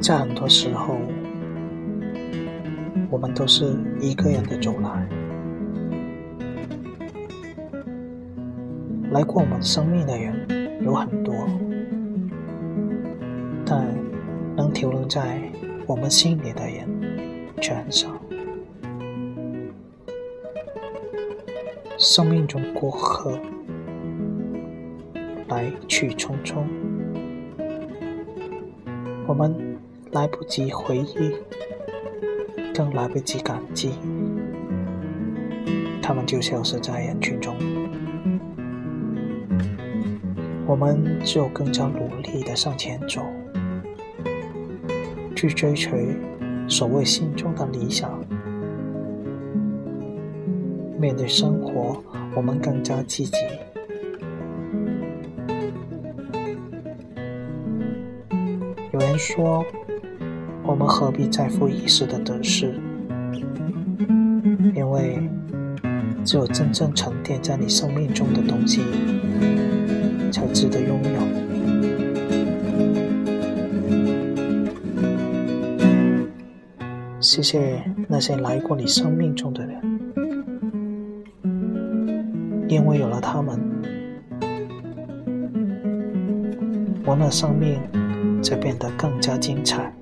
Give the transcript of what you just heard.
在很多时候我们都是一个人的走来。来过我们生命的人有很多但能停留在我们心里的人却很少。生命中过客，来去匆匆，我们来不及回忆，更来不及感激，他们就消失在人群中。我们只有更加努力的向前走，去追随所谓心中的理想。面对生活，我们更加积极。有人说，我们何必在乎一时的得失？因为只有真正沉淀在你生命中的东西。才值得拥有。谢谢那些来过你生命中的人，因为有了他们，我的生命才变得更加精彩。